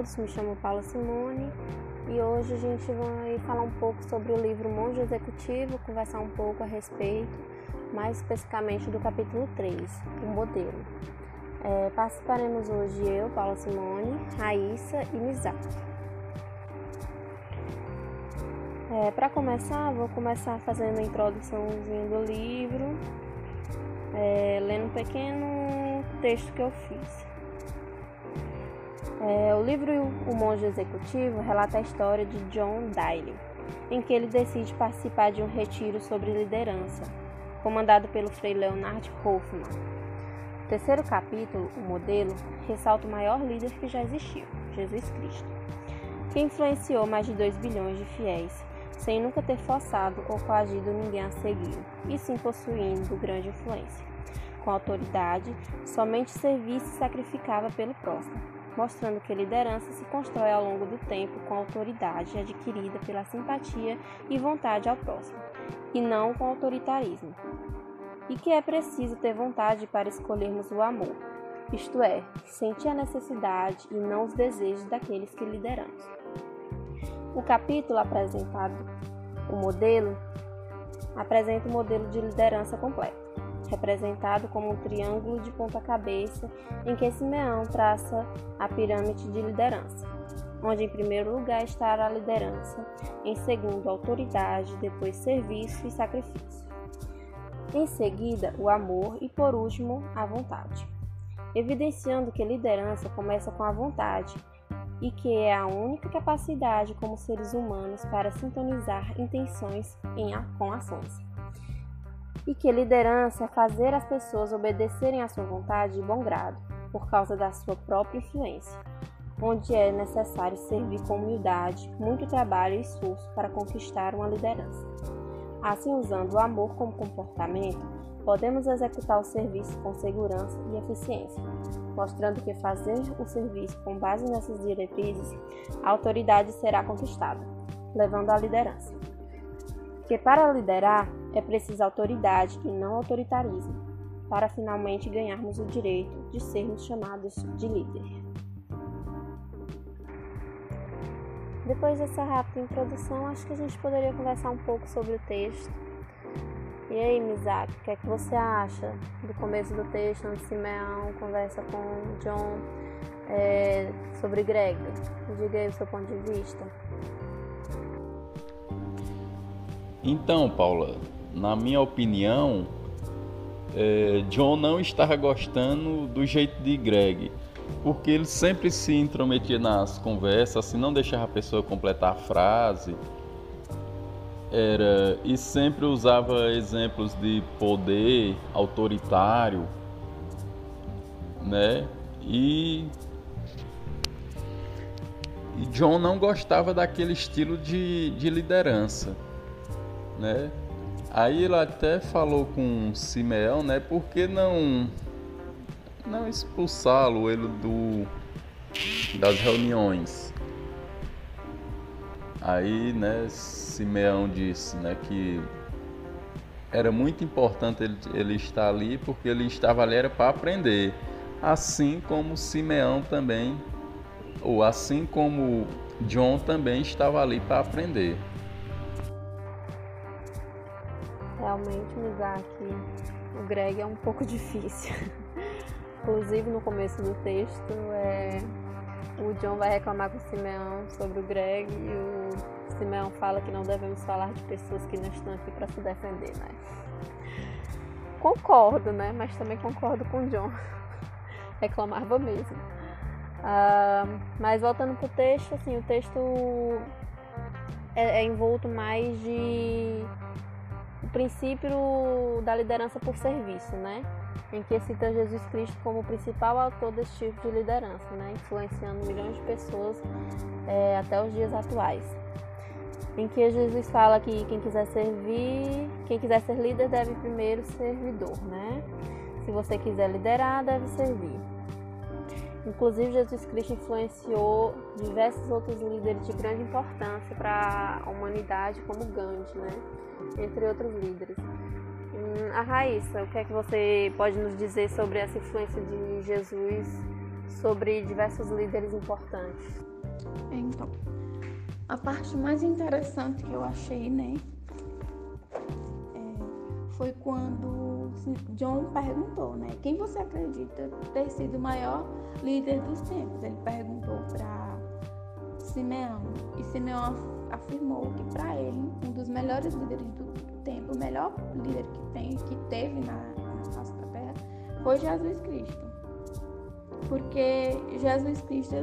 todos, me chamo Paula Simone e hoje a gente vai falar um pouco sobre o livro Monge Executivo, conversar um pouco a respeito, mais especificamente do capítulo 3, o modelo. É, participaremos hoje eu, Paula Simone, Raíssa e Mizaki. É, Para começar, vou começar fazendo a introduçãozinha do livro, é, lendo um pequeno texto que eu fiz. É, o livro O Monge Executivo relata a história de John Dyle, em que ele decide participar de um retiro sobre liderança, comandado pelo Frei Leonard Hoffman. O terceiro capítulo, O Modelo, ressalta o maior líder que já existiu, Jesus Cristo, que influenciou mais de 2 bilhões de fiéis, sem nunca ter forçado ou coagido ninguém a seguir, e sim possuindo grande influência. Com autoridade, somente servia e se sacrificava pelo próximo mostrando que liderança se constrói ao longo do tempo com autoridade adquirida pela simpatia e vontade ao próximo, e não com autoritarismo. E que é preciso ter vontade para escolhermos o amor, isto é, sentir a necessidade e não os desejos daqueles que lideramos. O capítulo apresentado, o modelo, apresenta o modelo de liderança completo representado como um triângulo de ponta-cabeça em que Simeão traça a pirâmide de liderança, onde em primeiro lugar estará a liderança, em segundo autoridade, depois serviço e sacrifício. Em seguida, o amor e por último, a vontade. Evidenciando que liderança começa com a vontade e que é a única capacidade como seres humanos para sintonizar intenções em, com ações e que liderança é fazer as pessoas obedecerem à sua vontade de bom grado, por causa da sua própria influência, onde é necessário servir com humildade, muito trabalho e esforço para conquistar uma liderança. Assim, usando o amor como comportamento, podemos executar o serviço com segurança e eficiência, mostrando que fazer o serviço com base nessas diretrizes, a autoridade será conquistada, levando à liderança. Que para liderar, é preciso autoridade e não autoritarismo, para finalmente ganharmos o direito de sermos chamados de líder. Depois dessa rápida introdução, acho que a gente poderia conversar um pouco sobre o texto. E aí, Mizaki, o que é que você acha do começo do texto, onde Simeão conversa com John é, sobre Greg? Diga aí o seu ponto de vista. Então, Paula, na minha opinião, é, John não estava gostando do jeito de Greg, porque ele sempre se intrometia nas conversas, assim, não deixava a pessoa completar a frase, era e sempre usava exemplos de poder autoritário, né? E, John não gostava daquele estilo de, de liderança, né? Aí ele até falou com Simeão, né? Por que não não expulsá-lo ele do das reuniões? Aí, né, Simeão disse, né, que era muito importante ele, ele estar ali porque ele estava ali era para aprender, assim como Simeão também, ou assim como John também estava ali para aprender. Realmente usar aqui o Greg é um pouco difícil. Inclusive no começo do texto é, o John vai reclamar com o Simeão sobre o Greg e o Simeão fala que não devemos falar de pessoas que não estão aqui para se defender, né? Concordo, né? Mas também concordo com o John. Reclamava mesmo. Uh, mas voltando pro texto, assim, o texto é, é envolto mais de princípio da liderança por serviço, né? Em que cita Jesus Cristo como principal autor desse tipo de liderança, né? Influenciando milhões de pessoas é, até os dias atuais. Em que Jesus fala que quem quiser servir, quem quiser ser líder deve primeiro ser servidor, né? Se você quiser liderar, deve servir. Inclusive, Jesus Cristo influenciou diversos outros líderes de grande importância para a humanidade, como Gandhi, né? entre outros líderes. Hum, a Raíssa, o que é que você pode nos dizer sobre essa influência de Jesus sobre diversos líderes importantes? Então, a parte mais interessante que eu achei, né, é, foi quando John perguntou, né, quem você acredita ter sido o maior líder dos tempos? Ele perguntou para Simeão e Simeão afirmou que para ele um dos melhores líderes do tempo, o melhor líder que tem, que teve na, na face da Terra, foi Jesus Cristo, porque Jesus Cristo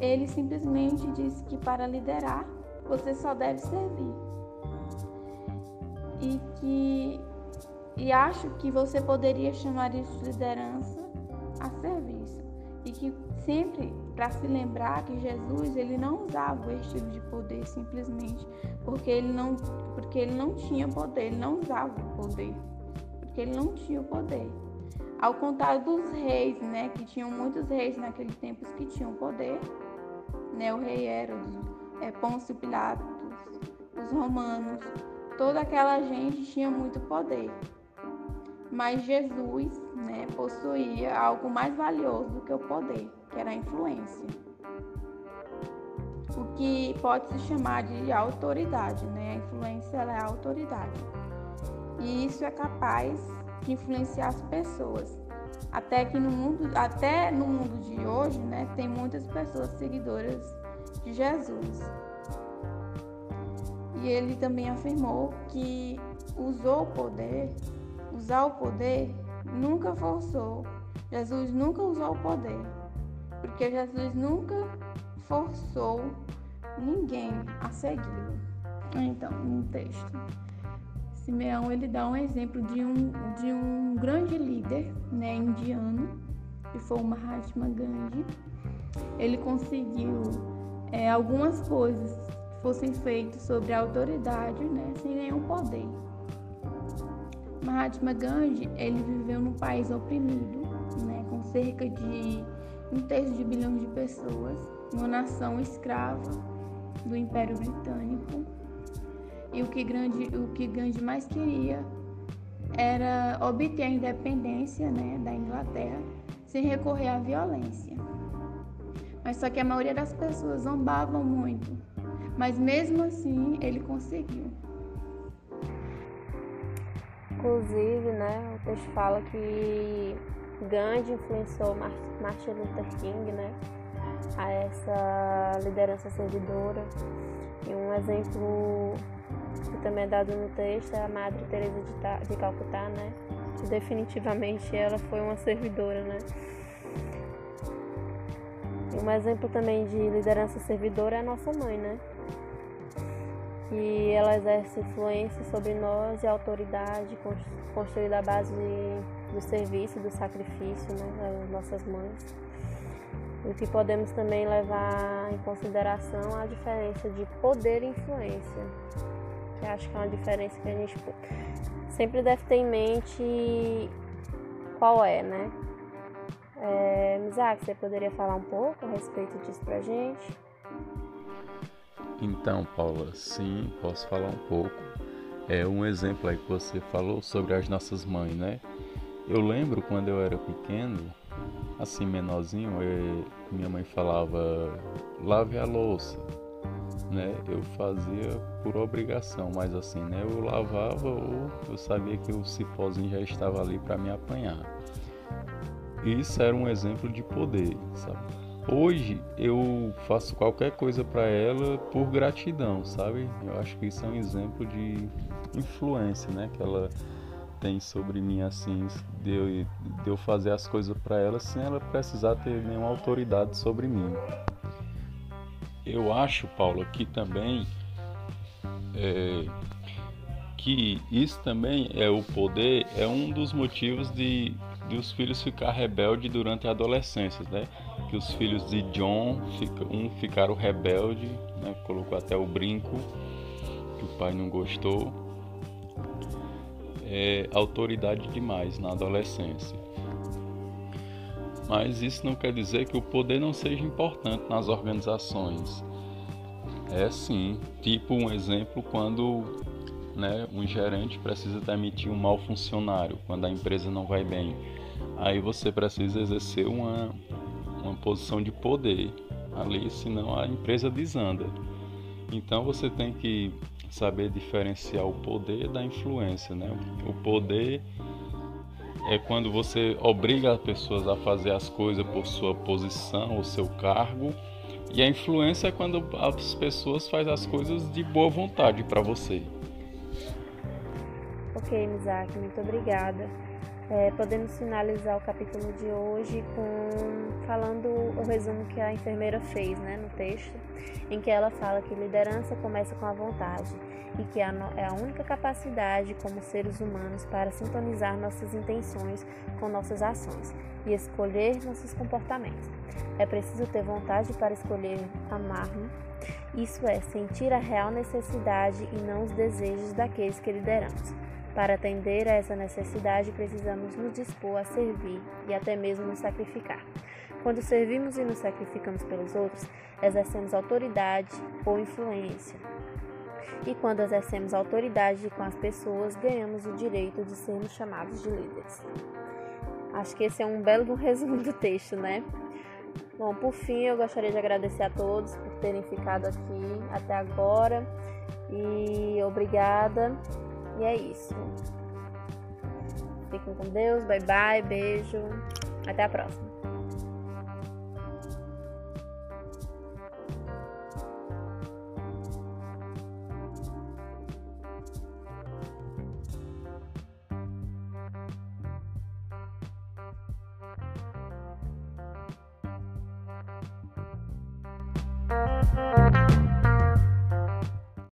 ele simplesmente disse que para liderar você só deve servir. E que e acho que você poderia chamar isso de liderança a serviço. E que sempre para se lembrar que Jesus ele não usava o estilo de poder simplesmente porque ele não porque ele não tinha poder, ele não usava o poder, porque ele não tinha o poder. Ao contrário dos reis, né, que tinham muitos reis naquele tempo que tinham poder, né? O rei Herodes, é, Pôncio Pilatos, os romanos, toda aquela gente tinha muito poder. Mas Jesus né, possuía algo mais valioso do que o poder, que era a influência. O que pode se chamar de autoridade, né? A influência é a autoridade. E isso é capaz de influenciar as pessoas. Até que no mundo, até no mundo de hoje, né, tem muitas pessoas seguidoras de Jesus. E ele também afirmou que usou o poder, usar o poder nunca forçou. Jesus nunca usou o poder, porque Jesus nunca forçou ninguém a segui-lo. Então, no texto. Simeão ele dá um exemplo de um, de um grande líder né, indiano, que foi o Mahatma Gandhi. Ele conseguiu é, algumas coisas que fossem feitas sobre a autoridade, né, sem nenhum poder. Mahatma Gandhi ele viveu num país oprimido, né, com cerca de um terço de bilhões de pessoas, uma nação escrava do Império Britânico e o que, grande, o que Gandhi mais queria era obter a independência né, da Inglaterra sem recorrer à violência. Mas só que a maioria das pessoas zombavam muito. Mas mesmo assim ele conseguiu. Inclusive, né, o texto fala que Gandhi influenciou Martin Luther King, né, a essa liderança servidora. E um exemplo que também é dado no texto é a Madre Teresa de, de Calcutá, né? Que definitivamente ela foi uma servidora, né? E um exemplo também de liderança servidora é a nossa mãe, né? Que ela exerce influência sobre nós e autoridade construída à base do serviço, do sacrifício, né? Das nossas mães. E que podemos também levar em consideração a diferença de poder e influência que acho que é uma diferença que a gente sempre deve ter em mente qual é, né? É, você poderia falar um pouco a respeito disso pra gente? Então, Paula, sim, posso falar um pouco. É um exemplo aí que você falou sobre as nossas mães, né? Eu lembro quando eu era pequeno, assim menorzinho, eu, minha mãe falava lave a louça, né? Eu fazia por obrigação, mas assim, né? Eu lavava ou eu sabia que o cipózinho já estava ali para me apanhar. Isso era um exemplo de poder, sabe? Hoje eu faço qualquer coisa para ela por gratidão, sabe? Eu acho que isso é um exemplo de influência, né? Que ela tem sobre mim assim, de eu, de eu fazer as coisas para ela sem ela precisar ter nenhuma autoridade sobre mim eu acho, Paulo, que também é, que isso também é o poder, é um dos motivos de, de os filhos ficar rebelde durante a adolescência, né? Que os filhos de John, um ficaram rebelde, né? Colocou até o brinco, que o pai não gostou. É autoridade demais na adolescência. Mas isso não quer dizer que o poder não seja importante nas organizações. É sim, tipo um exemplo quando né, um gerente precisa demitir um mau funcionário, quando a empresa não vai bem. Aí você precisa exercer uma, uma posição de poder, ali, senão a empresa desanda. Então você tem que saber diferenciar o poder da influência, né? O poder é quando você obriga as pessoas a fazer as coisas por sua posição ou seu cargo, e a influência é quando as pessoas fazem as coisas de boa vontade para você. Ok, Mizaki, muito obrigada. É, podemos finalizar o capítulo de hoje com falando o resumo que a enfermeira fez né, no texto, em que ela fala que liderança começa com a vontade e que é a única capacidade como seres humanos para sintonizar nossas intenções com nossas ações e escolher nossos comportamentos. É preciso ter vontade para escolher amar-me, isso é, sentir a real necessidade e não os desejos daqueles que lideramos. Para atender a essa necessidade, precisamos nos dispor a servir e até mesmo nos sacrificar. Quando servimos e nos sacrificamos pelos outros, exercemos autoridade ou influência. E quando exercemos autoridade com as pessoas, ganhamos o direito de sermos chamados de líderes. Acho que esse é um belo resumo do texto, né? Bom, por fim, eu gostaria de agradecer a todos por terem ficado aqui até agora. E obrigada e é isso. Fiquem com Deus, bye bye, beijo. Até a próxima.